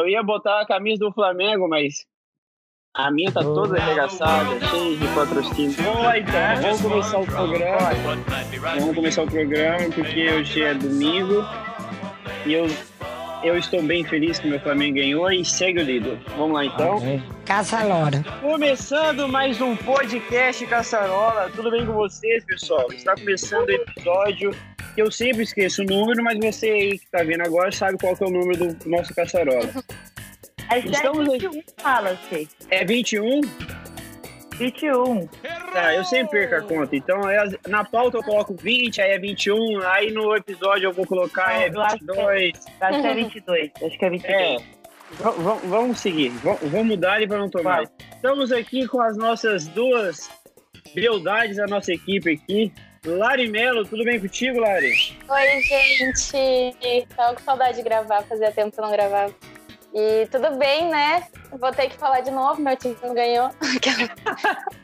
Eu ia botar a camisa do Flamengo, mas a minha tá toda arregaçada, cheia de patrocínio. Então, vamos começar o programa. Vamos começar o programa, porque hoje é domingo. E eu, eu estou bem feliz que meu Flamengo ganhou e segue o líder. Vamos lá, então. Caça-lora. Começando mais um podcast Caçarola. Tudo bem com vocês, pessoal? Está começando o episódio que eu sempre esqueço o número, mas você aí que está vendo agora sabe qual que é o número do nosso Caçarola. Estamos é 21, fala-se. É 21? 21. Tá, eu sempre perco a conta. Então, é, na pauta eu coloco 20, aí é 21, aí no episódio eu vou colocar é 22. Acho que é 22. Acho que é 22. É. V vamos seguir, v vamos mudar ele para não tomar. Estamos aqui com as nossas duas beldades da nossa equipe aqui. Lari Melo, tudo bem contigo, Lari? Oi, gente. Tava com saudade de gravar, fazia tempo que eu não gravava. E tudo bem, né? Vou ter que falar de novo, meu time ganhou.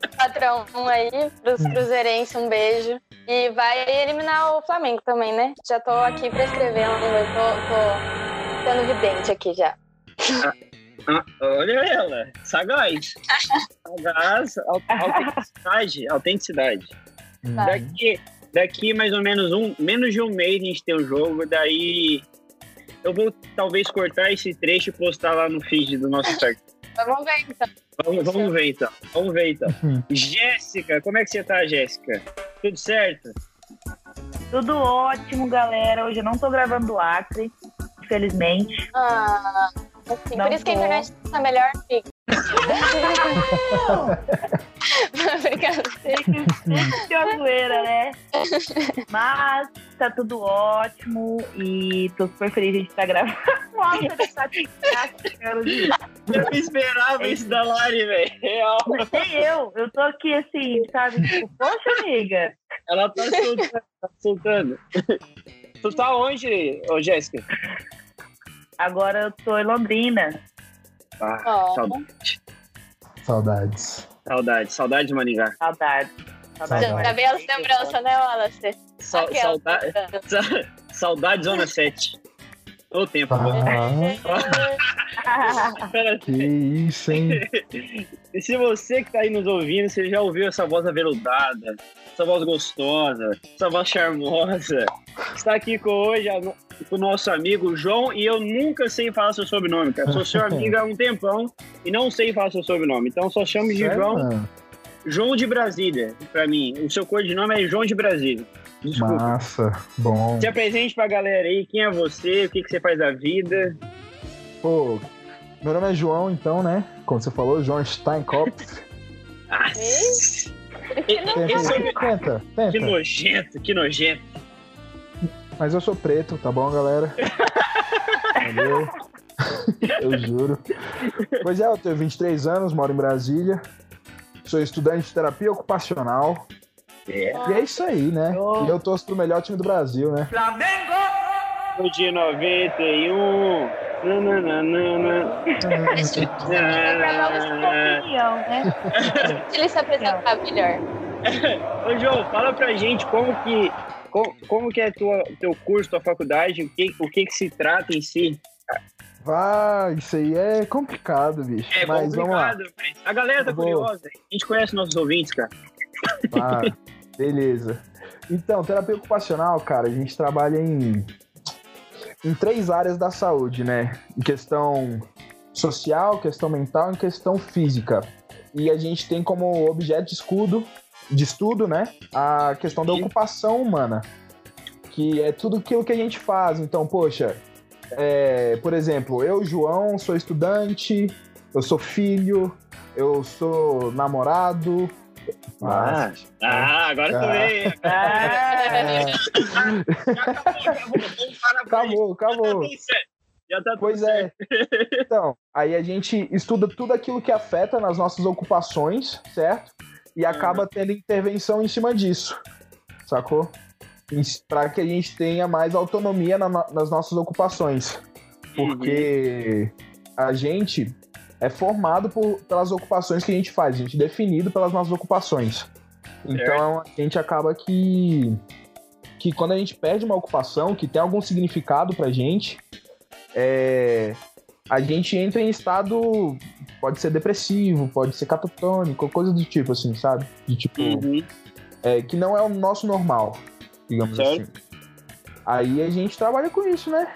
Patrão um aí, pros cruzeirenses, um beijo. E vai eliminar o Flamengo também, né? Já tô aqui prescrevendo, eu tô, tô sendo vidente aqui já. Ah, olha ela, sagaz. Sagaz, autenticidade, autenticidade. Daqui, daqui mais ou menos um, menos de um mês a gente tem o um jogo, daí eu vou talvez cortar esse trecho e postar lá no feed do nosso site. Vamos ver então. Vamos, vamos ver então. Vamos ver então. Jéssica, como é que você tá, Jéssica? Tudo certo? Tudo ótimo, galera. Hoje eu não tô gravando do Acre, infelizmente. Ah, assim, por isso tô. que a internet tá melhor, fica. Que é zoeira, né? Mas tá tudo ótimo e tô super feliz de a gente estar gravando. Nossa, tá Eu não esperava isso da Lari, velho. Real. Nem eu. Eu tô aqui assim, sabe? Tipo, poxa, amiga. Ela tá soltando. Tu tá onde, Jéssica? Agora eu tô em Londrina. Ah, oh. saudade. Saudades. Saudade, saudade de Maringá. Saudade. Saudade. Já veio as lembranças, né, Wallace? Sa saudade, saudade Zona 7. Ô tempo, ah, Que isso, hein? E se você que tá aí nos ouvindo, você já ouviu essa voz aveludada, essa voz gostosa, essa voz charmosa, está aqui com hoje com o nosso amigo João, e eu nunca sei falar seu sobrenome, cara. Sou seu amigo há um tempão e não sei falar seu sobrenome. Então só chamo de? João. João de Brasília, pra mim. O seu codinome é João de Brasília. Desculpa. Massa, bom. Se apresente pra galera aí, quem é você, o que, que você faz da vida. Pô, meu nome é João, então, né? Como você falou, João Steinkopf. Ah, tenta, tenta. Que nojento, que nojento. Mas eu sou preto, tá bom, galera? Valeu. eu juro. Pois é, eu tenho 23 anos, moro em Brasília. Sou estudante de terapia ocupacional. É. E é isso aí, né? Oh. E eu torço pro melhor time do Brasil, né? Flamengo! O de 91. Nananana. Ele se apresentar melhor. Ô, João, fala pra gente como que como, como que é tua, teu curso, tua faculdade? O que, o que que se trata em si? Vai, isso aí é complicado, bicho. É mas complicado, vamos lá. Mas a galera tá vou... curiosa. A gente conhece nossos ouvintes, cara. Ah, beleza. Então, terapia ocupacional, cara, a gente trabalha em, em três áreas da saúde, né? Em questão social, questão mental e questão física. E a gente tem como objeto de escudo de estudo, né? A questão da ocupação humana, que é tudo aquilo que a gente faz. Então, poxa, é, por exemplo, eu, João, sou estudante, eu sou filho, eu sou namorado. Ah, ah agora ah. também. Ah. acabou, acabou. Já tá pois é. Então, aí a gente estuda tudo aquilo que afeta nas nossas ocupações, certo? e acaba tendo intervenção em cima disso, sacou? Para que a gente tenha mais autonomia na, nas nossas ocupações. Porque a gente é formado por, pelas ocupações que a gente faz, a gente é definido pelas nossas ocupações. Então a gente acaba que que quando a gente perde uma ocupação que tem algum significado pra gente, é, a gente entra em estado. Pode ser depressivo, pode ser catatônico, coisa do tipo, assim, sabe? De tipo. Uhum. É, que não é o nosso normal, digamos Certo. assim. Aí a gente trabalha com isso, né?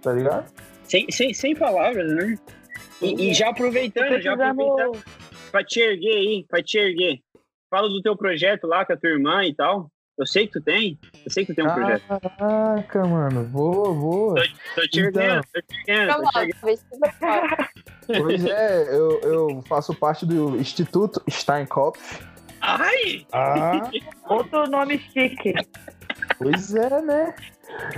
Tá ligado? Sem, sem, sem palavras, né? E, e já aproveitando, já aproveitando pra te erguer aí, pra te erguer. Fala do teu projeto lá com a tua irmã e tal. Eu sei que tu tem. Eu sei que tu tem um projeto. Caraca, mano. Boa, boa. Tô te Então. erguendo, tô te erguendo, tô te erguendo. Pois é, eu, eu faço parte do Instituto Steinkopf. Ai! Ah, Outro nome chique. pois é, né?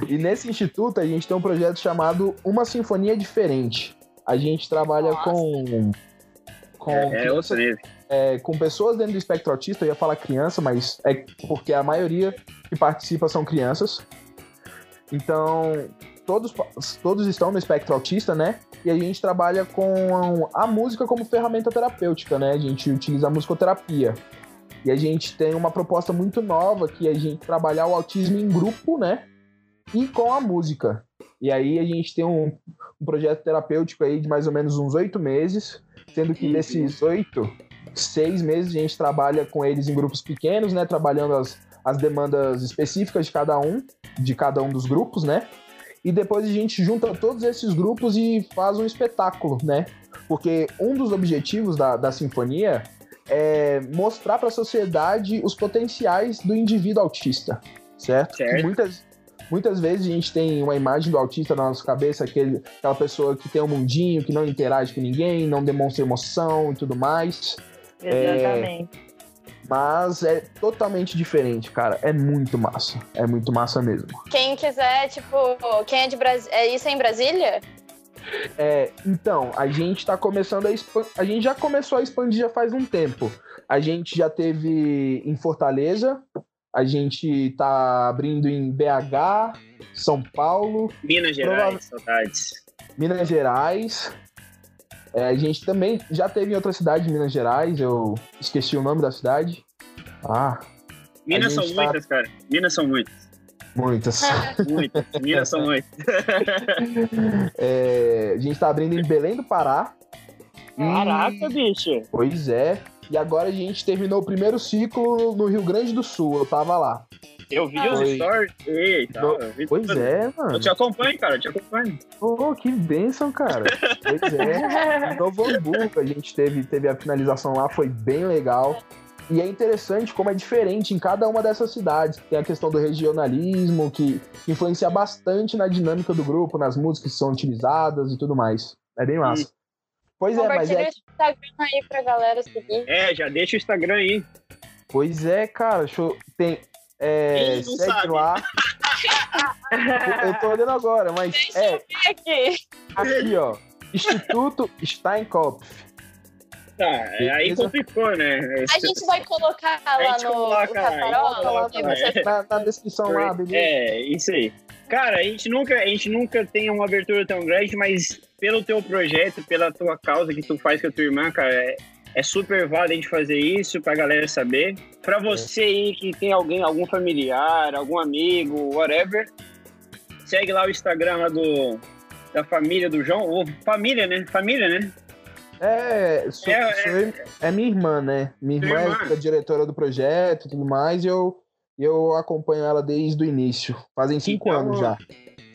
E nesse instituto a gente tem um projeto chamado Uma Sinfonia Diferente. A gente trabalha Nossa. com. Com, É, é crianças- outro nível. é, com pessoas dentro do espectro autista, eu ia falar criança, mas é porque a maioria que participa são crianças. Então, todos, todos estão no espectro autista, né? E a gente trabalha com a música como ferramenta terapêutica, né? A gente utiliza a musicoterapia. E a gente tem uma proposta muito nova que é a gente trabalhar o autismo em grupo, né? E com a música. E aí a gente tem um, um projeto terapêutico aí de mais ou menos uns oito meses, sendo que desses oito, seis meses a gente trabalha com eles em grupos pequenos, né? Trabalhando as, as demandas específicas de cada um, de cada um dos grupos, né? E depois a gente junta todos esses grupos e faz um espetáculo, né? Porque um dos objetivos da, da sinfonia é mostrar para a sociedade os potenciais do indivíduo autista, certo? Certo. Muitas, muitas vezes a gente tem uma imagem do autista na nossa cabeça, aquele, aquela pessoa que tem um mundinho, que não interage com ninguém, não demonstra emoção e tudo mais. Exatamente. Mas é totalmente diferente, cara. É muito massa. É muito massa mesmo. Quem quiser, tipo, quem é de Brasília. É isso é em Brasília? É, então, a gente tá começando a expandir. A gente já começou a expandir já faz um tempo. A gente já teve em Fortaleza, a gente tá abrindo em BH, São Paulo, Minas Gerais, saudades. Minas Gerais. É, a gente também já teve em outra cidade de Minas Gerais, eu esqueci o nome da cidade. Ah, Minas são tá- muitas, cara. Minas são muitas. muitas. Muitas. Minas são muitas. É, a gente tá abrindo em Belém do Pará. Caraca, bicho. Pois é. E agora a gente terminou o primeiro ciclo no Rio Grande do Sul. Eu tava lá. Eu vi os Foi. stories. Eita, eu vi Pois tudo. é, mano. Eu te acompanho, cara, eu te acompanho. Pô, que bênção, cara. Pois é. Novo Hamburgo a gente teve, teve a finalização lá, foi bem legal. E é interessante como é diferente em cada uma dessas cidades. Tem a questão do regionalismo, que que influencia bastante na dinâmica do grupo, nas músicas que são utilizadas e tudo mais. É bem massa. Pois é, mas Compartilha é. o Instagram aí pra galera seguir. É, já deixa o Instagram aí. Pois é, cara. Show, tem. É, segue sabe? lá. Eu tô olhando agora, mas é Aqui. aqui, ó. Instituto Steinkopf. Tá, é, aí complicou, né? A gente vai colocar lá no, coloca coloca e lá, você Na, na descrição lá, beleza? É, isso aí. Cara, a gente nunca, a gente nunca tem uma abertura tão grande, mas pelo teu projeto, pela tua causa que tu faz com a tua irmã, cara, é, é super válido a gente fazer isso pra galera saber. Pra você aí que tem alguém, algum familiar, algum amigo, whatever, segue lá o Instagram lá do da família do João, ou família, né? Família, né? É, sou, É, sou eu- é minha irmã, né? Minha irmã, Irmã. é a diretora do projeto e tudo mais, e eu, eu acompanho ela desde o início. Fazem cinco Então, anos já.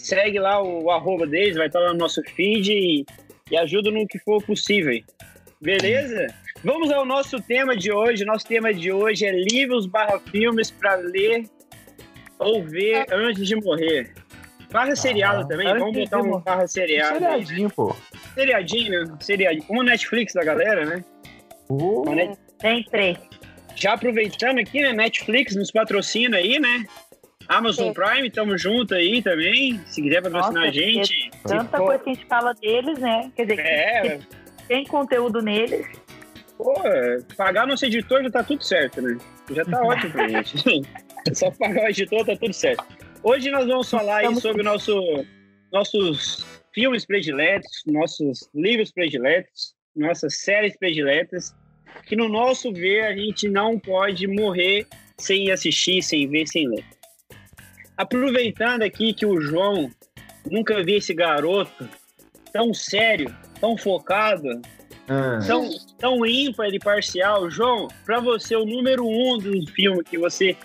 Segue lá o arroba deles, vai estar lá no nosso feed e, e ajuda no que for possível. Beleza? Vamos ao nosso tema de hoje. Nosso tema de hoje é livros barra filmes para ler ou ver antes de morrer. Barra seriado também, vamos botar um barra seriado. né? Seriadinho, pô. Seriadinho, né? Seriadinho. Como Netflix da galera, né? Uma net- Tem três. Já aproveitando aqui, né? Netflix nos patrocina aí, né? Amazon Sim. Prime, tamo junto aí também. Se quiser patrocinar Nossa, a gente. Tanta Pô, coisa que a gente fala deles, né? Quer dizer, É, tem conteúdo neles. Pô, pagar nosso editor já tá tudo certo, né? Já tá ótimo pra gente. É só pagar o editor, tá tudo certo. Hoje nós vamos falar Estamos- sobre nosso, nossos filmes prediletos, nossos livros prediletos, nossas séries prediletas, que no nosso ver a gente não pode morrer sem assistir, sem ver, sem ler. Aproveitando aqui que o João nunca viu esse garoto tão sério, tão focado, Ah. tão, tão ímpar e parcial. João, pra você, o número um do filme que você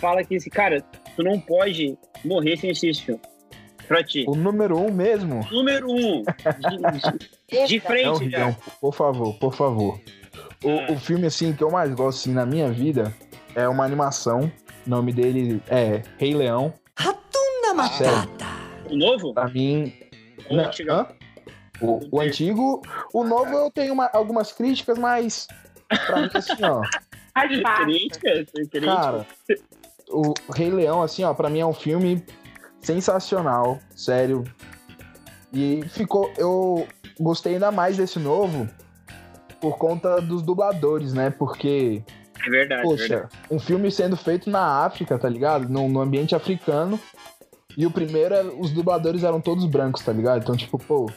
fala que esse cara, tu não pode morrer sem assistir esse filme. Pra ti. O número um mesmo? Número um. De, de. É o frente já. Rion, por favor, por favor. O, Ah. o filme, assim, que eu mais gosto, assim, na minha vida é uma animação. O nome dele é Rei Leão. Hakuna Matata. O novo? Pra mim... Não, antigão? hã? O, o antigo... O novo eu tenho uma- algumas críticas, mas... Pra mim, assim, ó... Faz parte. Crítica, crítica. Cara, o Rei Leão, assim, ó, pra mim é um filme sensacional, sério. E ficou. Eu gostei ainda mais desse novo por conta dos dubladores, né? Porque, verdade, é verdade. poxa, um filme sendo feito na África, tá ligado? No, no ambiente africano. E o primeiro, era- os dubladores eram todos brancos, tá ligado? Então, tipo, pô,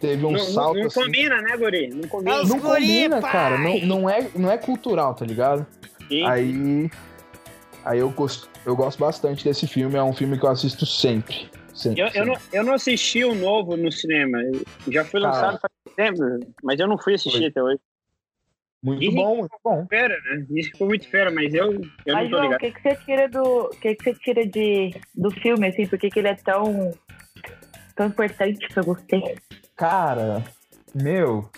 teve um Não, salto não, não assim. combina, né, Guri? Não combina. Não guri, combina, pai! cara. Não, não, é, não é cultural, tá ligado? Sim. Aí. Aí eu gosto, eu gosto bastante desse filme, é um filme que eu assisto sempre. sempre, Eu, eu, não, eu não assisti o novo no cinema. Já foi Cara. lançado faz tempo, mas eu não fui assistir Foi. até hoje. Muito Ih. bom, muito bom. Fera, né? Isso ficou muito fera, mas eu, eu não Mas, tô João, o ligado. que, que você tira do. O que, que você tira de, do filme, assim? Por que, que ele é tão. tão importante pra você? Cara, meu.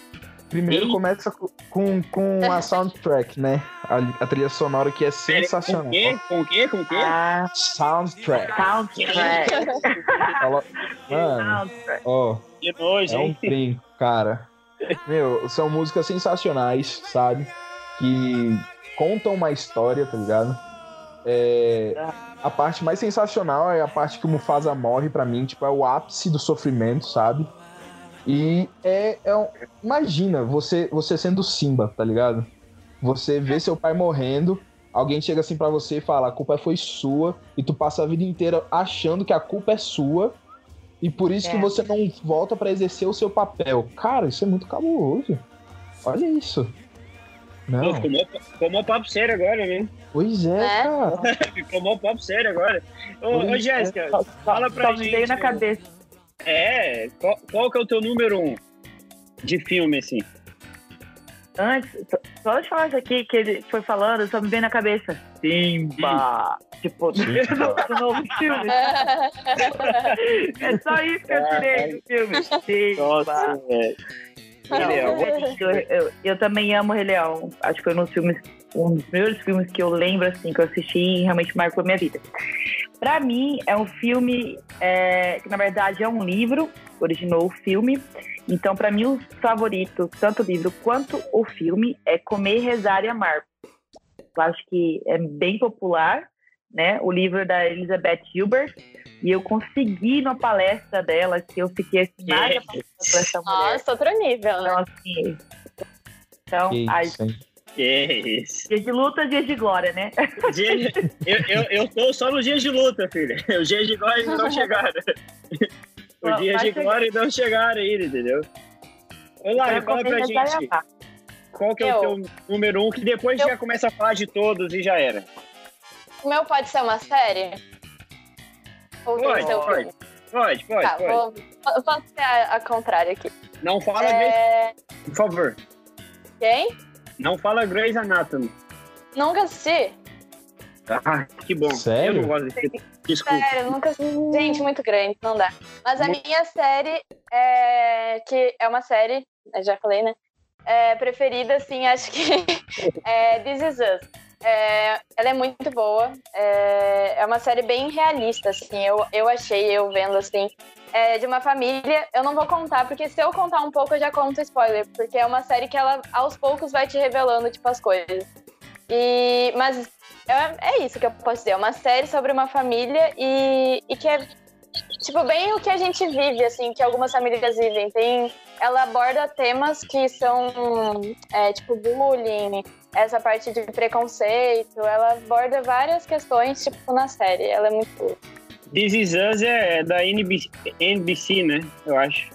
Primeiro Ih. começa co- com, com a soundtrack, né? A, a trilha sonora que é Pera, sensacional. Com o quê? Com o quê? Com o quê? Ah, Soundtrack. soundtrack. Mano, soundtrack. ó, Que nojo, é um brinco, cara. Meu, são músicas sensacionais, sabe? Que contam uma história, tá ligado? É, a parte mais sensacional é a parte que o Mufasa morre pra mim, tipo, é o ápice do sofrimento, sabe? E é, é um- imagina você você sendo Simba, tá ligado? Você vê seu pai morrendo, alguém chega assim pra você e fala: "A culpa foi sua", e tu passa a vida inteira achando que a culpa é sua. E por isso que É. você não volta pra exercer o seu papel. Cara, isso é muito cabuloso. Olha isso. Pô, Não. mó- ficou mó papo sério agora, né? Pois é, Né? cara. Mó papo sério agora. Ô, ô é. Jéssica, fala pra Só me gente. veio na cabeça. É, qual, qual que é o teu número um de filme, assim? Antes, só- de falar isso aqui que ele foi falando, só me veio na cabeça. Simba! Tipo, do, novo filme. É só isso que eu tirei do filme. Velho. Não, Rei Leão. eu, eu- eu também amo Rei Leão. Acho que foi um dos filmes, um dos primeiros filmes que eu lembro assim que eu assisti e realmente marcou a minha vida. Pra mim é um filme é, que na verdade é um livro, originou o filme. Então pra mim os favoritos, tanto o livro quanto o filme, é Comer, Rezar e Amar. Eu acho que é bem popular, né? O livro da Elizabeth Gilbert. E eu consegui numa palestra dela que eu fiquei assim, nada por essa mulher. Nossa, outro nível, Então, né? assim. Então, Que ai, isso, hein? Que isso. dia de luta, dia de glória, né? Dia- eu, eu, eu tô só nos dias de luta, filha. Os dias de glória ainda não chegaram. Os dias de chegar. glória ainda não chegaram ainda, entendeu? Ô, Lari, Então, fala pra gente qual que é o Eu. teu número um, que depois Eu. já começa a falar de todos e já era. O meu pode ser uma série? Ou Pode, ser pode. filme? Pode, pode, Tá, pode. vou, eu posso ser a, a contrária aqui. Não fala É, por favor. quem? Não fala Grey's Anatomy. Nunca assisti? Ah, que bom. Sério? Eu não gosto desse. Desculpa. Sério, nunca assisti. Gente, muito grande, não dá. Mas a minha série, é, que é uma série, já falei, né? É, preferida, assim, acho que é This Is Us. É, ela é muito boa. É, é uma série bem realista, assim. Eu, eu achei, eu vendo, assim, é, de uma família. Eu não vou contar, porque se eu contar um pouco, eu já conto spoiler. Porque é uma série que ela, aos poucos, vai te revelando, tipo, as coisas. E, mas é, é isso que eu posso dizer. É uma série sobre uma família e, e que é, tipo, bem o que a gente vive, assim, que algumas famílias vivem. Tem, ela aborda temas que são, é, tipo, bullying, essa parte de preconceito. Ela aborda várias questões, tipo, na série. Ela é muito... This Is Us é da NBC, NBC, né? Eu acho.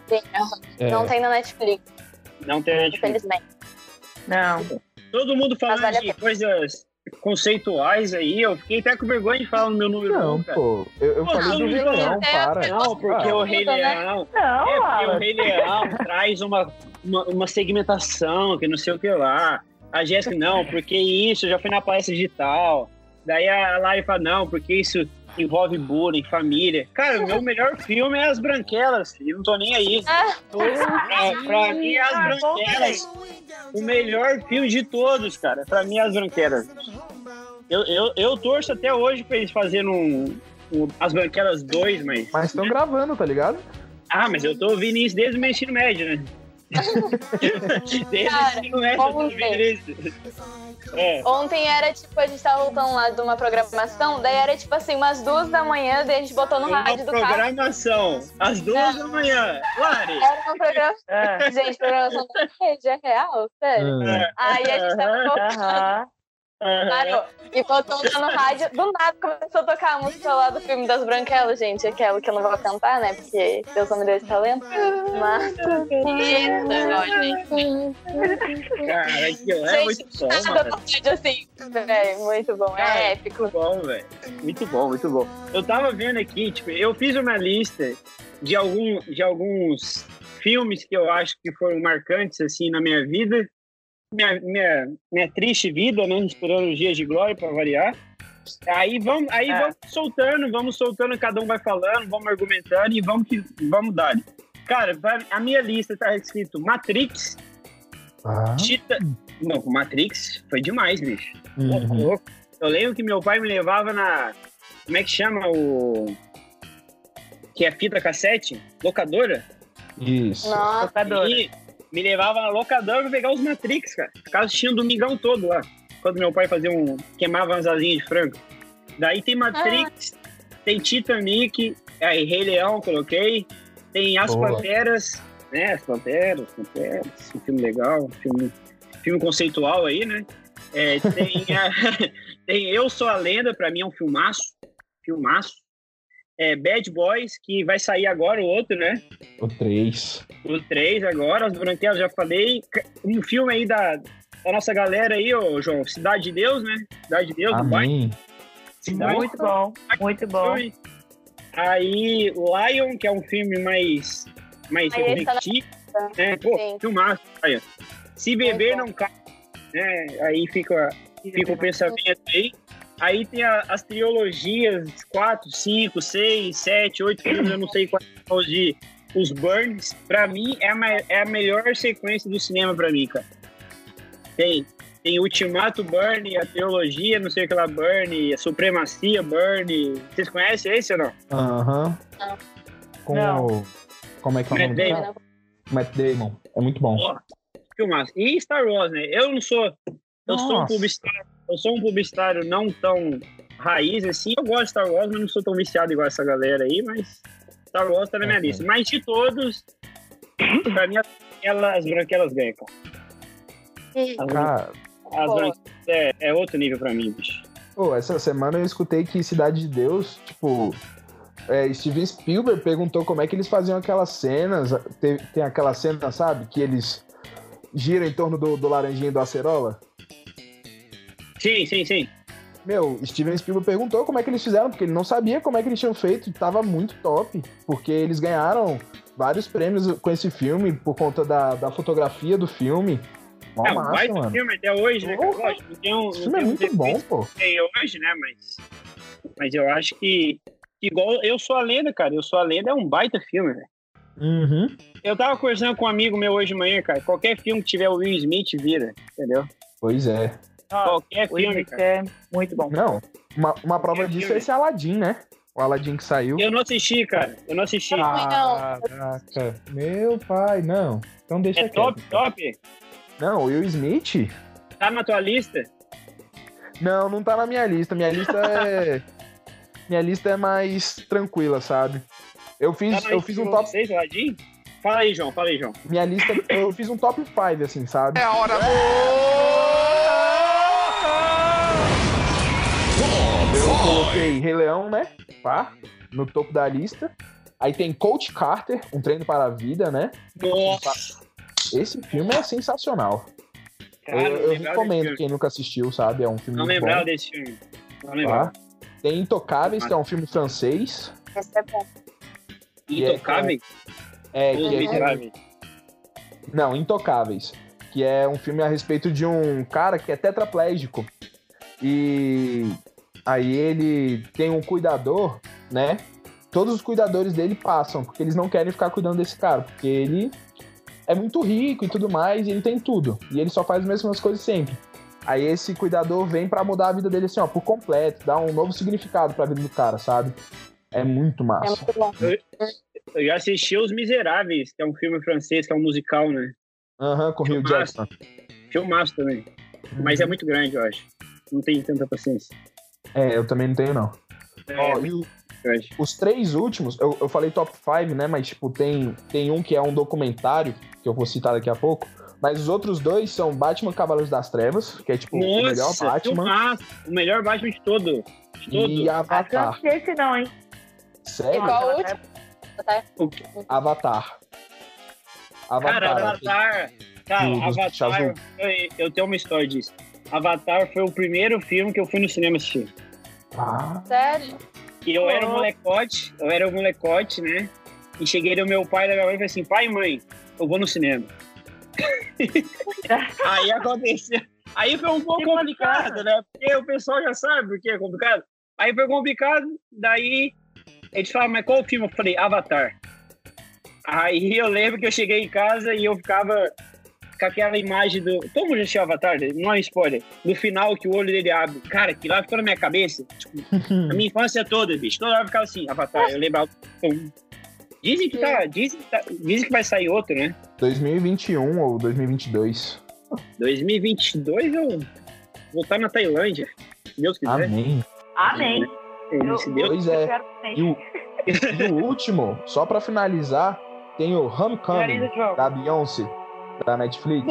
É, Não tem na Netflix, Não tem Netflix. infelizmente. Não. Todo mundo falando vale a de coisas conceituais aí. Eu fiquei até com vergonha de falar no meu número Não, um, cara. pô. Eu, eu Pô, falei do não, Rei não, Leão, para. Não, porque Ah, o Rei né? Leão. Não, É, porque o. Rei Leão traz uma, uma, uma segmentação, que não sei o que lá. A Jéssica, não, porque isso, eu já fui na palestra digital. Daí a Lari fala, não, porque isso envolve bullying, família. Cara, o meu melhor filme é As Branquelas, filho. Eu não tô nem aí. Ah. Pra, pra mim, é As Ah, Branquelas. O melhor filme de todos, cara. Pra mim, é As Branquelas. Eu, eu, eu torço até hoje pra eles fazerem um, um As Branquelas 2, mas... Mas estão gravando, tá ligado? Ah, mas eu tô ouvindo isso desde o meu ensino médio, né? Cara, o ensino médio eu tô vamos ouvindo ver. isso. É. Ontem era tipo, a gente tava voltando lá de uma programação, daí era tipo assim, umas duas da manhã, daí a gente botou no Uma rádio do carro. programação, às duas da manhã. Lari, Era uma programação. É. Gente, programação da rede, é real? Sério? Ah, Aí a gente tava voltando. Aham. Parou. E botou lá no rádio, do nada começou a tocar a música lá do filme das Branquelas, gente. Aquela que eu não vou cantar, né? Porque Deus não me deu esse talento. Mas. cara, é muito bom, mano. assim, velho. Muito bom. Cara, É épico. Muito bom, velho. Muito bom, muito bom. Eu tava vendo aqui, tipo, eu fiz uma lista de, algum, de alguns filmes que eu acho que foram marcantes, assim, na minha vida. Minha, minha, minha triste vida, né? Esperando os dias de glória para variar. Aí vamos, aí É. vamos soltando, vamos soltando, cada um vai falando, vamos argumentando e vamos que vamos dar. Cara, a minha lista tá escrito Matrix, ah, Tita. Não, Matrix foi demais, bicho. Uhum. Eu lembro que meu pai me levava na. Como é que chama o. Que é fita cassete? Locadora? Isso. Nossa. Locadora. E me levava na locadora pra pegar os Matrix, cara. Ficava assistindo o domingão todo lá. Quando meu pai fazia um. queimava umas asinhas de frango. Daí tem Matrix, tem Titanic, aí Rei Leão, coloquei. Tem As Boa. Panteras, né? As Panteras, Panteras, um filme legal, um filme, filme conceitual aí, né? É, tem, a- tem Eu Sou a Lenda, pra mim é um filmaço. Filmaço. É, Bad Boys, que vai sair agora o outro, né? O 3. O 3 agora, As Branquelas já falei. Um filme aí da, da nossa galera aí, ô João, Cidade de Deus, né? Cidade de Deus. Amém. Cidade Muito bom, muito bom. Aí, Lion, que é um filme mais, mais Aí tá na né? Pô, Sim. filmaço. Se beber, não cai. Né? Aí fica, fica o pensamento aí. Aí tem a- as trilogias 4, 5, 6, 7, 8 filmes, eu não sei quais são de os Burns. Pra mim, é a, é a melhor sequência do cinema pra mim, cara. Tem, tem Ultimato Burn, a trilogia, não sei o que lá, Burn, a Supremacia Burn. Vocês conhecem esse ou não? Aham. Não. Com Não. o. Como é que é o Matt nome dele? Damon. Matt Damon. É muito bom. Filmaço. E Star Wars, né? Eu não sou. Eu sou um publicitário. Eu sou um publicitário não tão raiz assim. Eu gosto de Star Wars, mas não sou tão viciado igual essa galera aí, mas Star Wars tá na minha Ok. lista. Mas de todos, pra mim, elas, as branquelas ganham, cara. As, branquelas é, é outro nível pra mim, bicho. pô, essa semana eu escutei que Cidade de Deus, tipo. é, Steven Spielberg perguntou como é que eles faziam aquelas cenas. Tem, tem aquela cena, sabe? Que eles giram em torno do, do laranjinha e do acerola. Sim, sim, sim. Meu, Steven Spielberg perguntou como é que eles fizeram, porque ele não sabia como é que eles tinham feito, e tava muito top, porque eles ganharam vários prêmios com esse filme por conta da, da fotografia do filme. Mó é um massa, baita mano. filme até hoje, né? cara? Lógico, tem um, Esse filme é muito bom, pô. tem hoje, né? Mas, mas eu acho que, igual Eu Sou a Lenda, cara. Eu Sou a Lenda é um baita filme, velho. Uhum. Eu tava conversando com um amigo meu hoje de manhã, cara. Qualquer filme que tiver o Will Smith vira, entendeu? Pois é. Qualquer O filme, cara. é muito bom. Não, uma, uma prova Qualquer disso filme. é esse Aladdin, né? O Aladdin que saiu. Eu não assisti, cara. Eu não assisti. Ah, Caraca, meu pai, não. Então deixa é quieto. top, top. Não, o Will Smith? Tá na tua lista? Não, não tá na minha lista. Minha lista é. minha lista é mais tranquila, sabe? Eu fiz, Tá eu fiz um top. vocês, Aladdin? Fala aí, João. Fala aí, João. Minha lista, eu fiz um top 5, assim, sabe? É hora Eu coloquei Rei Leão, né? Pá, no topo da lista. Aí tem Coach Carter, Um Treino para a Vida, né? Nossa. Esse filme é sensacional. Cara, eu eu recomendo quem nunca assistiu, sabe? É um filme. Não lembrava desse filme. Não Tá? lembrava. Tem Intocáveis, que é um filme francês. Esse é bom. É, Os que é, Miseráveis. Não, Intocáveis. Que é um filme a respeito de um cara que é tetraplégico. E aí ele tem um cuidador, né? Todos os cuidadores dele passam, porque eles não querem ficar cuidando desse cara, porque ele é muito rico e tudo mais, e ele tem tudo. E ele só faz as mesmas coisas sempre. Aí esse cuidador vem pra mudar a vida dele assim, ó, por completo, dar um novo significado pra vida do cara, sabe? É muito É massa. bom. Eu já assisti Os Miseráveis, que é um filme francês, que é um musical, né? Aham, com o Rio. Jackson. Filmaço também. Mas é muito grande, eu acho. Não tenho tanta paciência. É, eu também não tenho, não. É, Ó, e os três últimos, eu, eu falei top 5, né? Mas, tipo, tem, tem um que é um documentário, que eu vou citar daqui a pouco. Mas os outros dois são Batman Cavaleiros das Trevas, que é, tipo, o melhor Nossa, Batman. filmaço. O melhor Batman de todo. De todo. E Acho que Avatar. esse não, hein? Sério? Qual o último? Avatar. Cara, Avatar. Avatar. Cara, Do- do Avatar. Eu, eu tenho uma história disso. Avatar foi o primeiro filme que eu fui no cinema assistir. Ah, Sério? E eu era um molecote, eu era um molecote, né? E cheguei no meu pai e da minha mãe e falei assim: pai e mãe, eu vou no cinema. Aí aconteceu. Aí foi um pouco Que complicado, bacana. né? Porque o pessoal já sabe por que é complicado. Aí foi complicado, daí eles falaram, mas qual o filme? Eu falei, Avatar. Aí eu lembro que eu cheguei em casa e eu ficava com aquela imagem do. Todo mundo já assistiu Avatar? Não é spoiler. No final que o olho dele abre. Cara, que lá ficou na minha cabeça. Tipo, a minha infância toda, bicho. Toda hora ficava assim, Avatar. Eu lembrava. Dizem que, tá, dizem, que tá, dizem que vai sair outro, né? 2021 ou 2022. 2022 eu vou estar na Tailândia. Se Deus quiser. Amém. Amém. Eu, Se Deus Pois é. E o, e o último, só pra finalizar, tem o Homecoming, da Beyoncé, da Netflix.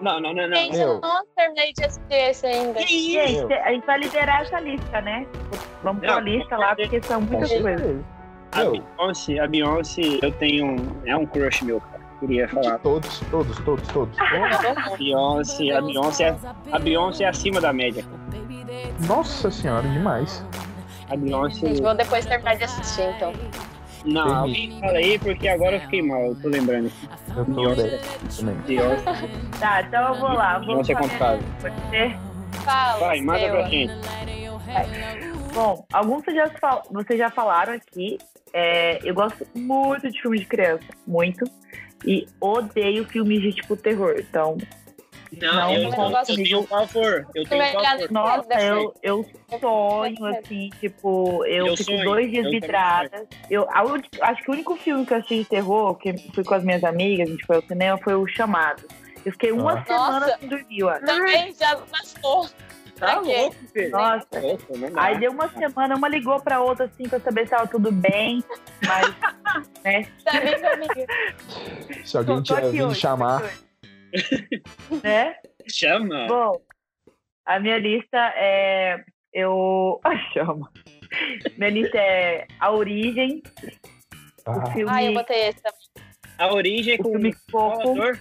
Não, não, não, não. Gente, eu não terminei de assistir esse ainda. Que isso? Gente, a gente vai liderar essa lista, né? Vamos Não, lista lá, porque são Com muitas coisas. A Beyoncé, a Beyoncé, eu tenho. um- É um crush meu, cara. Queria falar. todos, todos, todos, todos. A Beyoncé, a Beyoncé, é- a Beyoncé é acima da média. Nossa senhora, demais. A Beyoncé. Gente, vou depois terminar de assistir, então. Não, alguém fala aí porque agora eu fiquei mal, eu tô lembrando. Eu tô bem Tá, então eu vou lá. Vou Beyoncé é fazer- complicado. Pode ser? Fala, Vai, manda seu. pra gente. Bom, alguns vocês já, fal- vocês já falaram aqui. É, eu gosto muito de filme de criança. Muito. E odeio filmes de tipo terror. Então, Não, Não, eu, não eu, gosto. tenho um pavor. Eu tenho um pavor. nossa, eu, eu sonho, assim, tipo, eu, Eu fico sonho, dois dias eu vidrada. Eu, a acho que o único filme que eu assisti de terror, que fui com as minhas amigas, a gente foi ao cinema, foi o Chamado. Eu fiquei uma Ah. semana Nossa. sem dormir, ó. Também já passou. Tá louco, filho. Nossa. Tá dá. Aí deu uma semana, uma ligou pra outra, assim, pra saber se tava tudo bem. Mas, né? Tá bem comigo. Se alguém tiver vindo chamar, hoje. Né? Chama. Bom, a minha lista é. Eu. Ai, chama. Minha lista é A Origem, o ah, filme, Ah, eu botei esse também. A origem o com filme qual Coco, ator?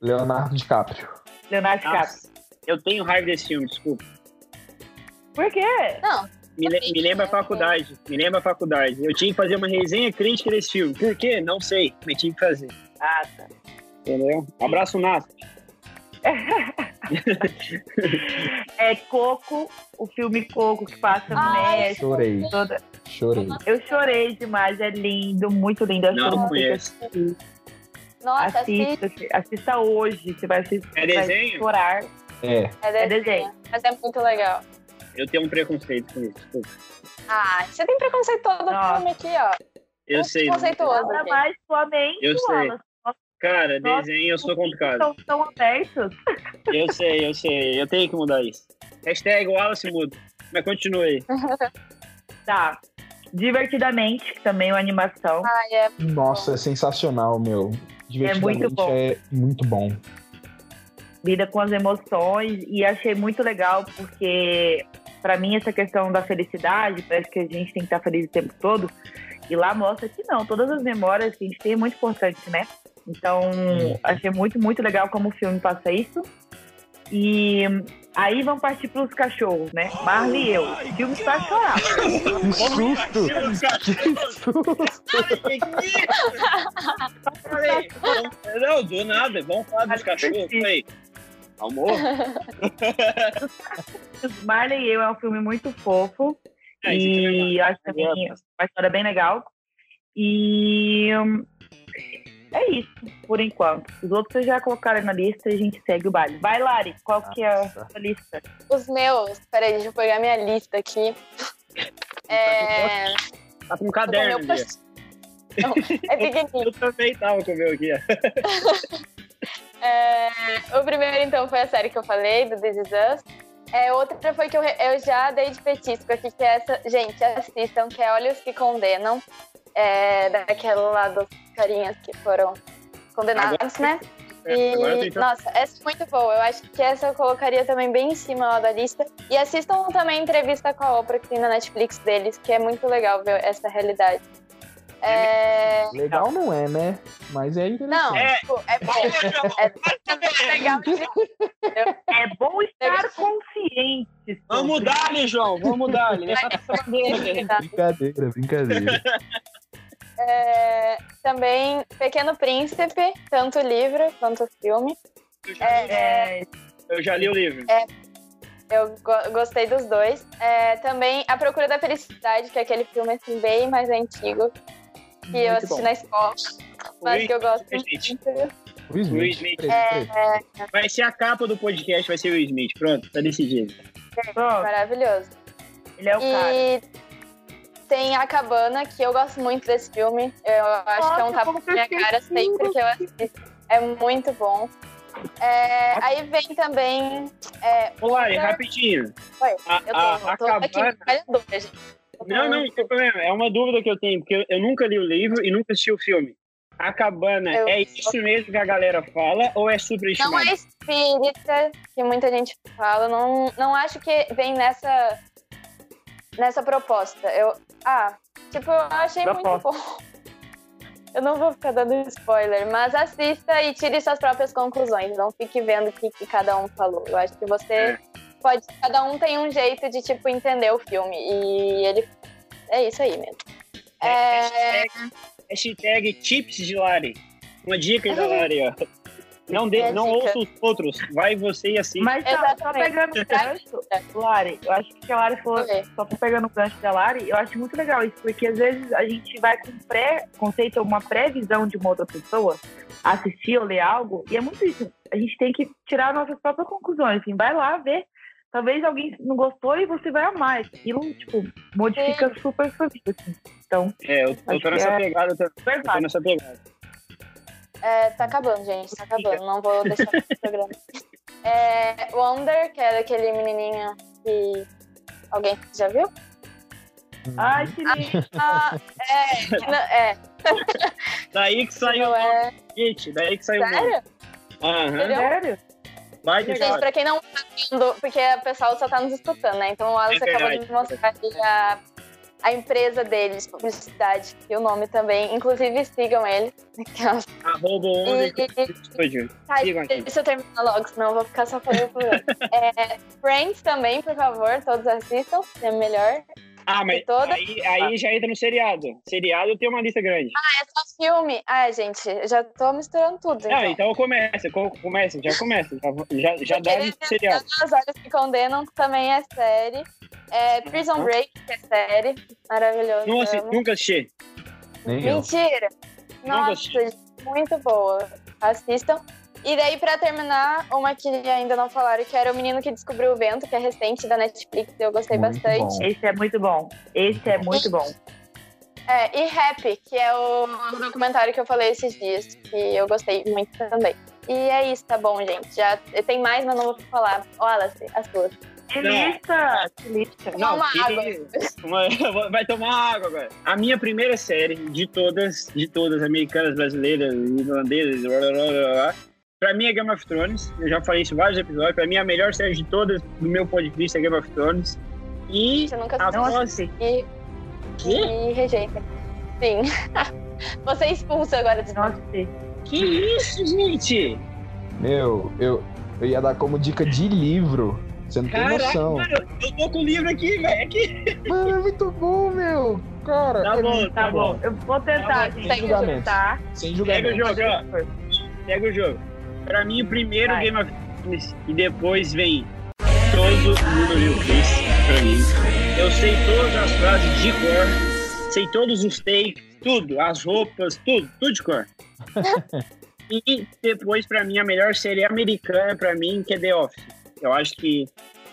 Leonardo DiCaprio. Leonardo DiCaprio. Nossa, eu tenho raiva desse filme, desculpa. Por quê? Não, Me, le- me lembra a faculdade. Me lembra a faculdade. Eu tinha que fazer uma resenha crítica desse filme. Por quê? Não sei. Mas tinha que fazer. Ah, tá. Entendeu? Abraço, Nath. É Coco, o filme Coco que passa no Ai, México. Chorei, Toda... chorei. Eu chorei demais, é lindo, muito lindo. Todo Não que conheço. nossa, assiste. Assista, assista hoje, você vai, assistir, É vai desenho? chorar. É, É desenho. desenho. Mas é muito legal. Eu tenho um preconceito com isso. Desculpa. Ah, você tem preconceito todo Nossa. filme aqui, ó. Eu sei. Conceituoso Nada aqui. mais sua mente, Eu sei. Wallace. Cara, Nossa, desenho eu sou complicado. Estão tão abertos. Eu sei, eu sei. Eu tenho que mudar isso. Hashtag Wallace muda. Mas continue aí. Tá. Divertidamente, que também é uma animação. Ai, é. nossa, é sensacional, meu. Divertidamente muito bom. é muito bom. lida com as emoções e achei muito legal porque para mim essa questão da felicidade parece que a gente tem que estar feliz o tempo todo e lá mostra que não todas as memórias que a gente tem é muito importante né então achei muito muito legal como o filme passa isso E aí vão partir pros cachorros, né? Marley e eu. O filme pra chorar. Que susto! Que susto! Não, do nada, vamos falar dos cachorros. Falei, amor? Marley e eu é um filme muito fofo. É, é E eu acho também uma história bem legal. E hum, é isso, por enquanto. Os outros vocês já colocaram na lista e a gente segue o baile. Vai, Lari, qual que é a Nossa. sua lista? Os meus, peraí, deixa eu pegar minha lista aqui. É. Tá com um com caderno meu Não, é pequenininho. Eu também tava com o meu aqui. É, o primeiro, então, foi a série que eu falei, do This Is Us. É, outra foi que eu, re- eu já dei de petisco aqui, que é essa. Gente, assistam, que é Olhos que Condenam. É, daquela lá dos carinhas que foram condenados, né? É, agora tô E, nossa, essa é muito boa. Eu acho que essa eu colocaria também bem em cima lá da lista. E assistam também a entrevista com a Oprah que tem na Netflix deles, que é muito legal ver essa realidade. É... Legal não é, né? Mas é interessante. Não, É. tipo, é bom. É legal. É bom estar consciente. Vamos dar-lhe, João, vamos essa bandeira. Brincadeira, brincadeira. É, também Pequeno Príncipe, tanto o livro quanto o filme. Eu já li- É, Eu já li o livro. Eu go- gostei dos dois. É, também A Procura da Felicidade, que é aquele filme assim, bem mais antigo, que eu muito assisti bom. na escola, mas que eu gosto Smith. muito. Will Smith. Will Smith. Três, três. Vai ser a capa do podcast, vai ser o Will Smith. Pronto, tá decidido. Pronto, Maravilhoso. ele é o cara. Tem A Cabana, que eu gosto muito desse filme. Eu acho que é um Nossa, tapa na minha cara sempre que eu assisto. É muito bom. É, aí vem também. É, Ô, Lari, outra- rapidinho. Oi, A, eu tô, a, eu a tô aqui cabana... tô- Não, não, não tem problema. É uma dúvida que eu tenho, porque eu, nunca li o livro e nunca assisti o filme. A cabana Eu- é isso mesmo que a galera fala ou é Não superestimado? é espírita, que muita gente fala. Não, não acho que vem nessa, nessa proposta. Eu, ah, tipo, eu achei muito Proposta. bom. Eu não vou ficar dando spoiler, mas assista e tire suas próprias conclusões. Não fique vendo o que, que cada um falou. Eu acho que você É. pode. Cada um tem um jeito de, tipo, entender o filme. E ele. É isso aí mesmo. É, Hashtag, hashtag tips de Lari. Uma dica da Lari, ó. Não, de, É não ouça os outros. Vai você e assiste. Mas só, só pegando o gancho, Lari, eu acho que a Lari falou, Oi. só pegando o gancho da Lari, eu acho muito legal isso, porque às vezes a gente vai com pré conceito, uma pré-visão de uma outra pessoa, assistir ou ler algo, e é muito isso. A gente tem que tirar nossas próprias conclusões, assim, vai lá ver. Talvez alguém não gostou e você vai amar. Aquilo, tipo, modifica super sua vida, assim. Então, É, eu, eu Acho tô nessa é- pegada. Eu tô, eu tô nessa pegada. É, tá acabando, gente. Tá acabando. Não vou deixar o programa. É, Wonder, que era aquele menininho que. Alguém já viu? Ai, que lindo. Ah, é. não, é. Daí que saiu Não o é. Gente, daí que saiu o nome. Sério? Aham. Entendeu? Sério? Vai ter Gente, pra quem não tá vendo, porque o pessoal só tá nos escutando, né? Então o Wallace É acabou de mostrar ali a, a empresa deles, publicidade, e o nome também. Inclusive, sigam ele. Aquelas- arroba onde que e, aqui. deixa eu terminar logo, senão eu vou ficar só falando por é, Friends também, por favor, todos assistam, é melhor. Ah, mas toda- aí, aí já entra no seriado. Seriado tem uma lista grande. É só filme. Ai, gente, já tô misturando tudo. Ah, Então. começa, co- começa, já começa. Já, já, já dá no seriado. As Olhos que Condenam também é série. É, Prison. Break, que é série. Maravilhoso. Amo. nunca assisti. Nem eu. Mentira! Nunca Nossa, muito boa. Assistam. E daí, pra terminar, uma que ainda não falaram, que era O Menino que Descobriu o Vento, que é recente da Netflix, eu gostei Muito bastante. bom. Esse é muito bom. Esse é muito bom. É, e Happy, que é o documentário que eu falei esses dias, que eu gostei muito também. E é isso, tá bom, gente. Já tem mais, mas não vou falar. Wallace, as suas. Que Não. lista! Que lista! Uma que- água. vai tomar água agora. A minha primeira série de todas, de todas, americanas, brasileiras, irlandesas, blá, blá, blá, blá, blá, pra mim é Game of Thrones. Eu já falei isso em vários episódios. Pra mim a melhor série de todas, do meu ponto de vista, é Game of Thrones. E Você nunca a Não voz... assisti. E, Quê? e rejeita. Sim. Você é expulso agora. Não assisti. Que isso, gente? Meu, eu, Eu ia dar como dica de livro. Você não tem Caraca, noção. mano, eu tô com o livro aqui, velho. Aqui. Mano, é muito bom, meu. Cara, Tá é bom, Tá bom, eu vou tentar, Tá bom, gente. sem julgamento. Tá? Sem Pega o julgamento. jogo, ó. Pega o jogo. Pra mim, o primeiro Vai. Game of Thrones e depois vem todo mundo viu Chris, pra mim. Eu sei todas as frases de cor, sei todos os takes, tudo, as roupas, tudo, tudo de cor. e depois, pra mim, a melhor série americana, pra mim, que é The Office. Eu acho que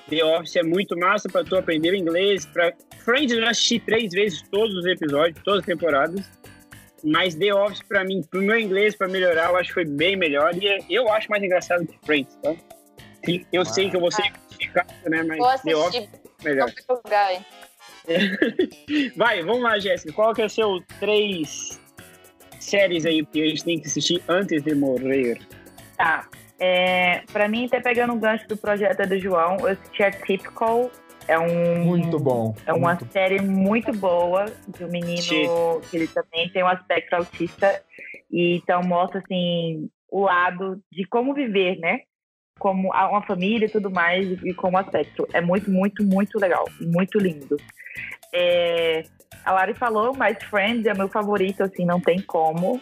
The Office é muito massa pra tu aprender inglês. Pra... Friends eu assisti três vezes todos os episódios, todas as temporadas. Mas The Office, pra mim, pro meu inglês, pra melhorar, eu acho que foi bem melhor. E eu acho mais engraçado que Friends, tá? Eu sei que eu vou ser criticado, né? Mas Vou The Office é melhor. Vai, vamos lá, Jéssica. Qual que é o seu três séries aí que a gente tem que assistir antes de morrer? Tá. É, pra mim, até pegando um gancho do projeto do João, eu assisti a Typical. É um. Muito bom. É uma muito série muito boa de um menino Sim. que ele também tem um aspecto autista. E então mostra assim o lado de como viver, né? Como a- uma família e tudo mais, e como aspecto. É muito, muito, muito legal. Muito lindo. É, a Lari falou, mas Friends é meu favorito, assim, não tem como.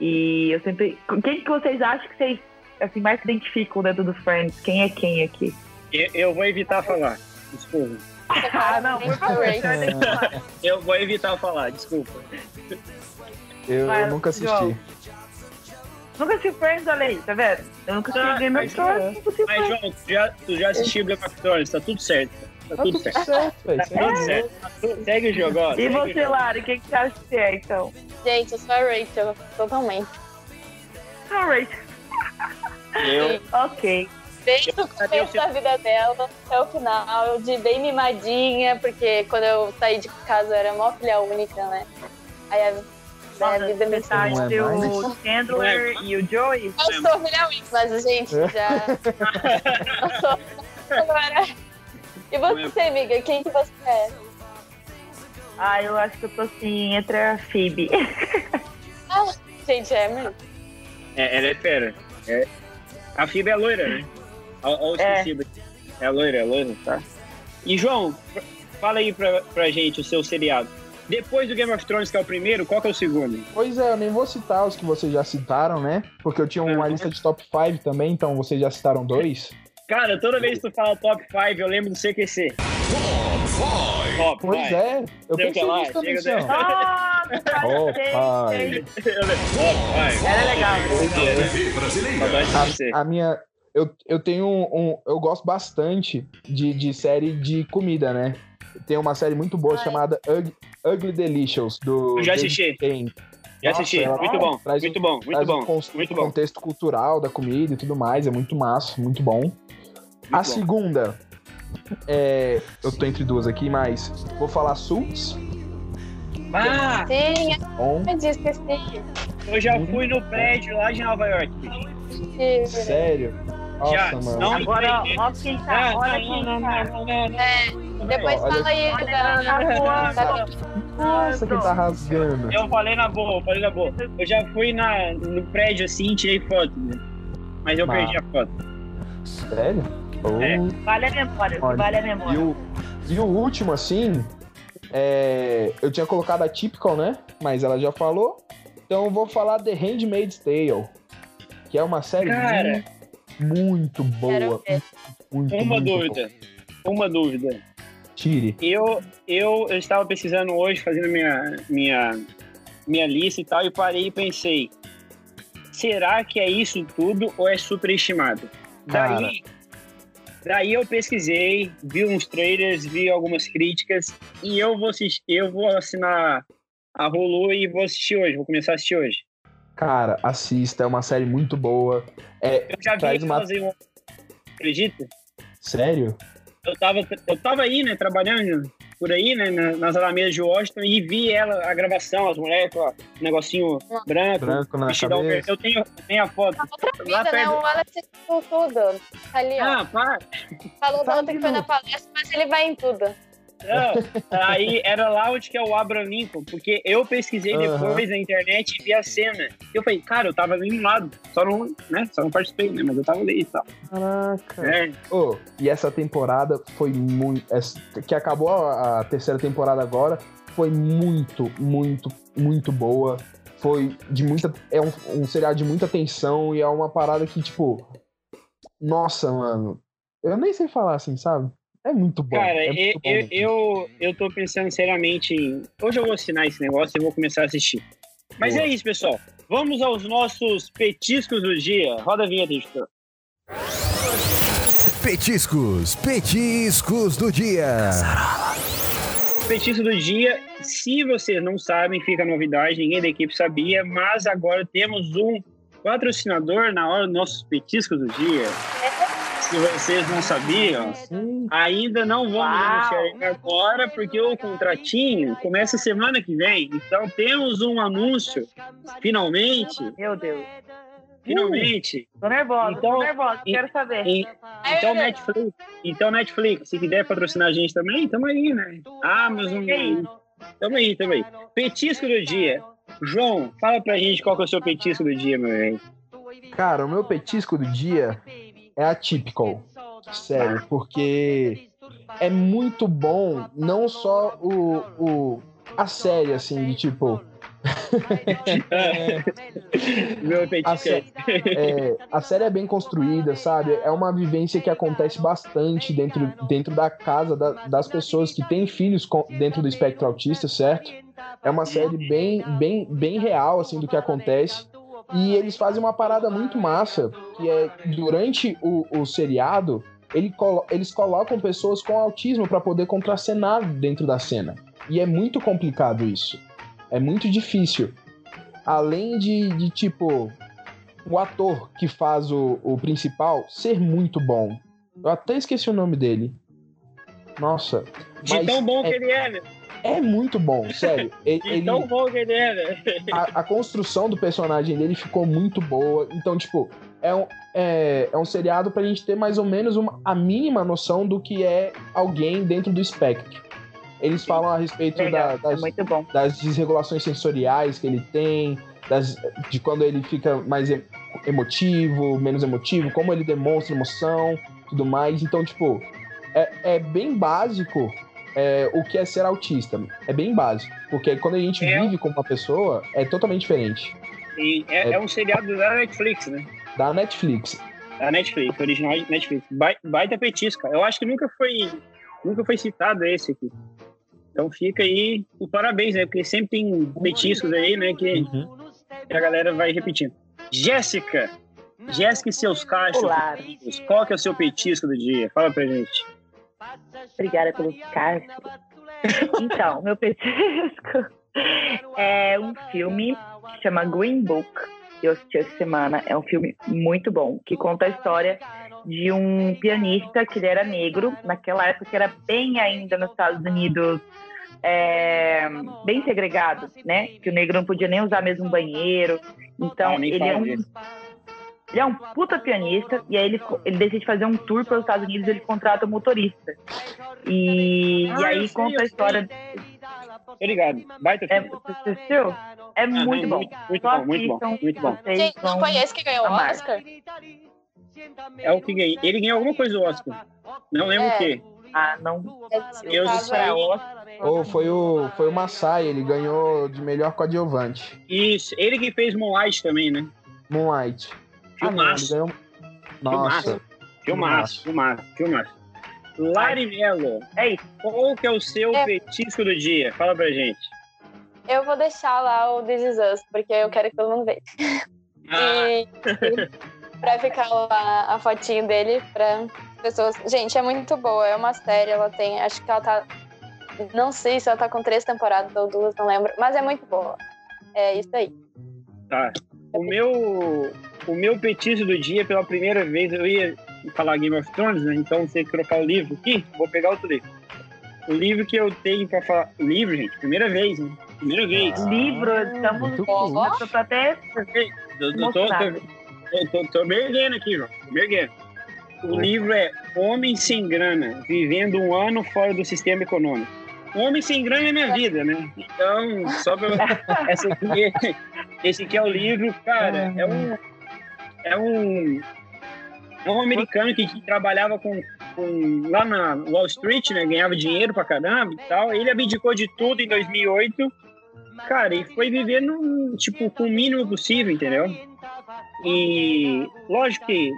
E eu sempre. Quem que vocês acham que vocês assim, mais se identificam dentro do Friends? Quem é quem aqui? Eu, eu vou evitar falar. Desculpa. Ah, não, por favor. Eu vou evitar falar, desculpa. Eu, eu nunca assisti. João. Nunca assisti Friends, olha aí, tá vendo? Eu nunca assisti Ah, Game of mas- Thrones, nunca assisti Mas. João, tu já, tu já assistiu Game of Thrones, tá tudo certo. Tá Tá tudo tudo certo. Tá tudo certo. Tá Segue o jogo, ó. E você. Lari, o que, que você acha que é, então? Gente, eu sou a Rachel, totalmente. Alright, Eu, ok. Desde Eu- o começo da vida dela até o final, de bem mimadinha, porque quando eu saí de casa eu era mó filha única, né? Aí a, a Nossa, vida me Não é o Chandler e o Joey? Eu sou filha única, mas gente, já. eu sou agora. E você, amiga, quem que você é? Ah, eu acho que eu tô assim, entre a Phoebe. Gente, é mesmo. é, ela é fera. É. A Fibra é loira, né? Ó, o É. esquecido aqui. É loira, é loira, tá? E, João, fala aí pra, pra gente o seu seriado. Depois do Game of Thrones, que é o primeiro, qual que é o segundo? Pois é, eu nem vou citar os que vocês já citaram, né? Porque eu tinha uma Uhum. lista de top 5 também, então vocês já citaram dois. Cara, toda vez que tu fala top 5, eu lembro do CQC. Top 5. Pois é, eu Sei pensei lá, nisso também, chega sei. Top 5. Era legal. De você. A minha. Eu, eu tenho um, um- Eu gosto bastante de, de série de comida, né? Tem uma série muito boa Ai. chamada Ug- Ugly Delicious, do. Eu já assisti. Já assisti. ela Muito bom. traz Muito bom. Muito Traz bom. um Muito bom. contexto cultural da comida e tudo mais. É muito massa, muito bom. a bom. segunda. É, eu tô entre duas aqui, mas vou falar Suits. Ah, Sim, On. eu já fui no prédio lá de Nova York. Sério? Nossa, Já, mano. não- Agora, ó quem tá, olha não, quem não, tá. não, não, não. É, depois Olha- fala aí Olha rua, da- Nossa, quem tá rasgando. Eu falei na boa, eu falei na boa. Eu já fui na, no prédio assim, tirei foto. né? Mas eu perdi a foto. Sério? Oh. É. Vale a memória, Olha, vale a E memória. o, e o último, assim, é, eu tinha colocado a Typical, né? Mas ela já falou. Então eu vou falar The Handmaid's Tale. Que é uma série Cara. Muito, boa. Muito, Uma muito dúvida. Uma dúvida. boa. Tire. Eu, eu, eu estava pesquisando hoje, fazendo minha, minha, minha lista e tal, e parei e pensei: será que é isso tudo ou é superestimado? Cara. Daí, daí eu pesquisei, vi uns trailers, vi algumas críticas, e eu vou assistir, eu vou assinar a Hulu e vou assistir hoje, vou começar a assistir hoje. Cara, assista, é uma série muito boa. É, Eu já vi eles uma- fazer um. Acredita? sério? Eu tava, eu tava aí, né, trabalhando por aí, né, na- nas alamedas de Washington, e vi ela, a gravação, as mulheres com o negocinho branco, Branco na vestidão verde. cabeça. Eu tenho, eu tenho a foto. Outra Lá vida, né? perto- O Alex tudo. Tá ali, ó. Ah, pá. Falou tá ontem que foi na palestra, mas ele vai em tudo. Não, aí era lá onde que é o Abraham Lincoln, porque eu pesquisei Aham. depois na internet e vi a cena. E eu falei, cara, eu tava ali do lado, só não, né, só não participei, né, mas eu tava ali e tal. Caraca. É, Ô, e essa temporada foi muito. que acabou a, a terceira temporada agora, foi muito, muito, muito boa. Foi de muita. É um, um seriado de muita tensão e é uma parada que, tipo. Nossa, mano. Eu nem sei falar assim, sabe? É muito bom. Cara, é eu, muito bom eu, mesmo. eu, eu tô pensando seriamente em. Hoje eu vou assinar esse negócio e vou começar a assistir. Mas Boa. é isso, pessoal. Vamos aos nossos petiscos do dia. Roda a vinheta, editor. Petiscos, petiscos do dia. Petisco do dia. Se vocês não sabem, fica a novidade, ninguém da equipe sabia, mas agora temos um patrocinador na hora dos nossos petiscos do dia. Se vocês não sabiam, Sim. ainda não vamos Uau. anunciar agora, porque o contratinho começa semana que vem. Então temos um anúncio, finalmente, Meu Deus. finalmente. Tô nervosa, Então, tô nervosa, e- quero saber. E- então Netflix, então Netflix, se quiser patrocinar a gente também, tamo aí, né? Amazon, tamo aí, tamo aí. Petisco do dia. João, fala pra gente qual que é o seu petisco do dia, meu velho. Cara, o meu petisco do dia é atípico. Sério, porque é muito bom, não só o, o a série, assim, de tipo. Meu A, sé- é, a série é bem construída, sabe? É uma vivência que acontece bastante dentro, dentro da casa da- das pessoas que têm filhos com- dentro do espectro autista, certo? É uma série bem, bem, bem real, assim, do que acontece. E eles fazem uma parada muito massa, que é durante o, o seriado, ele colo- eles colocam pessoas com autismo para poder contracenar dentro da cena. E é muito complicado isso. É muito difícil. Além de, de tipo, o ator que faz o, o principal ser muito bom. Eu até esqueci o nome dele. Nossa. De tão bom é, que ele é, né? É muito bom, sério. Ele, De ele- tão bom que ele é, né? a, a construção do personagem dele ficou muito boa. Então, tipo, é um, é, é um seriado pra gente ter mais ou menos uma, a mínima noção do que é alguém dentro do espectro. Eles falam a respeito da- Legal, é das, muito bom. das desregulações sensoriais que ele tem, das- de quando ele fica mais emotivo, menos emotivo, como ele demonstra emoção, tudo mais. Então, tipo, é, é bem básico é, o que é ser autista. É bem básico. Porque quando a gente É. vive com uma pessoa, é totalmente diferente. E é, é um seriado da Netflix, né? Da Netflix. Da Netflix, original de Netflix. Bai- Baita petisco, cara. Eu acho que nunca foi, nunca foi citado esse aqui. Então fica aí o parabéns, né? Porque sempre tem petiscos aí, né? Que que a galera vai repetindo. Jéssica! Jéssica e seus cachos. Olá. Qual que é o seu petisco do dia? Fala pra gente. Obrigada pelos cachos. Então, meu petisco é um filme que chama Green Book. que Eu assisti essa semana. É um filme muito bom, que conta a história de um pianista que ele era negro, naquela época que era bem ainda nos Estados Unidos, é, bem segregado, né? Que o negro não podia nem usar mesmo um banheiro. Então, ele é um. Ele é um puta pianista e aí ele, ele decide fazer um tour pelos Estados Unidos e ele contrata um motorista. E, Ah, e aí sei, conta a história. Obrigado. Baita É, você assistiu? É Ah, muito não, bom. Muito, Só bom, muito bom, muito bom. Gente, não esse que ganhou o. Oscar? É o que ganhei. Ele ganhou alguma coisa do Oscar. Não lembro É. o quê. Ah, não. Eu sei. Ou foi o, foi o Masai, ele ganhou de melhor coadjuvante. Isso. Ele que fez Moonlight também, né? Moonlight. Ah, não, ele Filmaço. ganhou... Nossa. Filmaço, filmaço, filmaço. Lari Mello, isso. qual que é o seu É. petisco do dia? Fala pra gente. Eu vou deixar lá o This Is Us, porque eu quero que todo mundo veja. Ah, E pra ficar lá a fotinho dele pra pessoas. Gente, é muito boa. É uma série, ela tem. Acho que ela tá. Não sei se ela tá com três temporadas ou duas, não lembro. Mas é muito boa. É isso aí. tá. O meu, o meu petisco do dia, pela primeira vez, eu ia falar Game of Thrones, né? Então, você trocar o livro aqui, vou pegar outro livro. O livro que eu tenho pra falar. Livro, gente, primeira vez, né? Primeira vez. Ah. Livro, estamos. muito bom. Eu tô até Eu tô, tô, tô, tô, tô me erguendo aqui, João. Tô me erguendo. O livro é Homem Sem Grana, Vivendo um Ano Fora do Sistema Econômico. Um homem sem grana é minha vida, né? Então, só pra... Essa aqui, esse aqui é o livro, cara, é um... É um... É um americano que, que trabalhava com, com, lá na Wall Street, né? Ganhava dinheiro pra caramba e tal. Ele abdicou de tudo em 2008 cara, e foi vivendo, tipo, com o mínimo possível, entendeu? E lógico que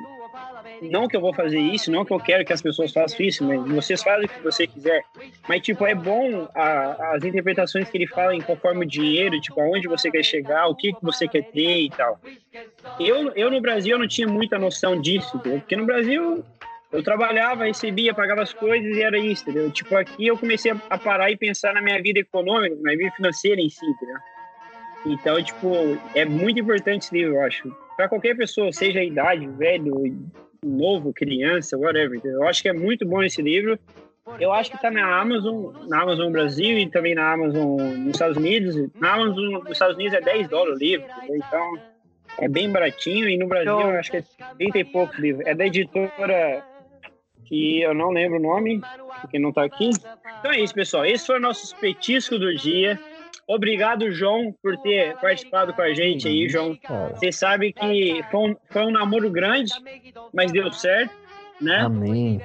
não que eu vou fazer isso, não que eu quero que as pessoas façam isso, mas vocês fazem o que você quiser. Mas, tipo, é bom a, as interpretações que ele fala em conforme o dinheiro, tipo, aonde você quer chegar, o que, você quer ter e tal. Eu, eu no Brasil, eu não tinha muita noção disso, entendeu? Porque no Brasil, eu trabalhava, recebia, pagava as coisas e era isso, entendeu? Tipo, aqui eu comecei a parar e pensar na minha vida econômica, na minha vida financeira em si, entendeu? Então, tipo, é muito importante esse livro, eu acho. Para qualquer pessoa, seja a idade, velho, novo, criança, whatever. Eu acho que é muito bom esse livro. Eu acho que está na Amazon, na Amazon Brasil e também na Amazon nos Estados Unidos. Na Amazon nos Estados Unidos é 10 dólares o livro, então é bem baratinho. E no Brasil eu acho que é 30 e poucos livros. É da editora que eu não lembro o nome, porque não está aqui. Então é isso, pessoal. Esse foi o nosso petisco do dia. Obrigado, João, por ter participado com a gente aí, João. Você sabe que foi um, foi um namoro grande, mas deu certo, né? Amém.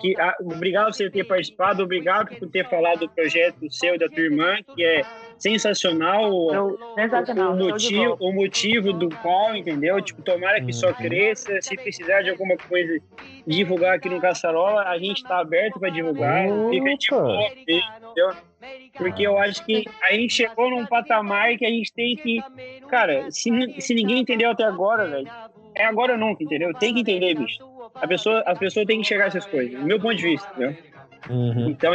Que, a, obrigado por você ter participado, obrigado por ter falado do projeto seu e da tua irmã, que é sensacional, Eu, sensacional. o, motivo, o motivo do qual, entendeu? Tipo, tomara que só cresça. Se precisar de alguma coisa divulgar aqui no Caçarola, a gente está aberto para divulgar. Fica de boa, entendeu? Porque eu acho que a gente chegou num patamar que a gente tem que. Cara, se, se ninguém entendeu até agora, velho, é agora ou nunca, entendeu? Tem que entender, bicho. A pessoa, as pessoas têm que chegar a essas coisas, do meu ponto de vista, entendeu? Uhum. Então,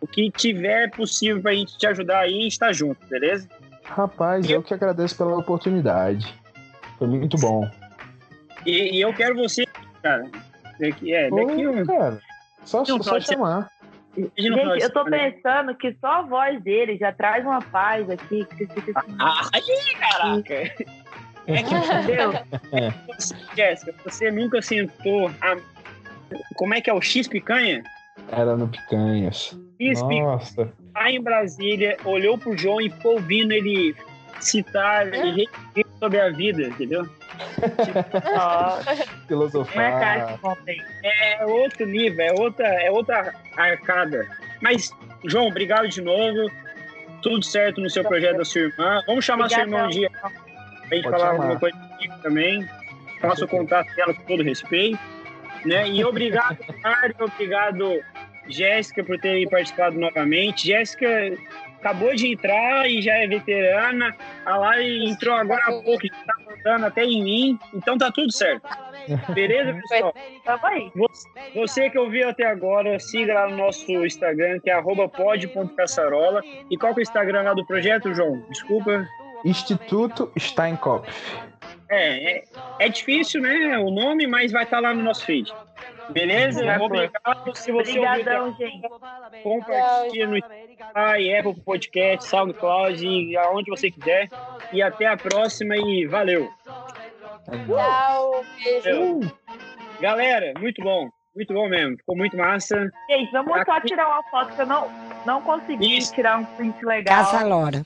o que tiver possível pra gente te ajudar aí, a gente tá junto, beleza? Rapaz, eu que agradeço pela oportunidade. Foi muito bom. E, e eu quero você, cara. Daqui, é, daqui Ô, um. cara, só, Não, só chamar. gente eu tô né? pensando que só a voz dele já traz uma paz aqui. Que assim, Ah, aí, caraca! É que entendeu? você, Jéssica, você nunca sentou a... Como é que é o X picanha? Era no Picanhas. X picanha Nossa. lá em Brasília, olhou pro João e ficou ouvindo ele citar e refletir sobre a vida, entendeu? Ó, não é cara Filosofar. que contém. É outro nível, é outra, é outra arcada. Mas, João, obrigado de novo. Tudo certo no seu projeto da sua irmã. Vamos chamar sua irmã um dia pra gente Pode falar chamar. alguma coisa comigo também. Faço o contato dela com todo respeito. Né? E obrigado, Mário, obrigado, Jéssica, por ter participado novamente. Jéssica acabou de entrar e já é veterana. A Lari entrou agora há pouco, já tá mandando até em mim. Então tá tudo certo. Beleza, pessoal? Você, que ouviu até agora, siga lá no nosso Instagram, que é arroba pod.caçarola. E qual que é o Instagram lá do projeto, João? Desculpa. Instituto Steinkopf. É, é, é difícil, né? O nome, mas vai estar lá no nosso feed. Beleza? Tá. Obrigado. Se você Obrigadão, gente. compartilha no Spotify, Apple Podcast, SoundCloud, e aonde você quiser. E até a próxima e valeu. Tchau, beijo. Galera, muito bom. Muito bom mesmo. Ficou muito massa. Gente, vamos só tirar uma foto que eu não, não consegui Isso. tirar um print legal. Caça Lora.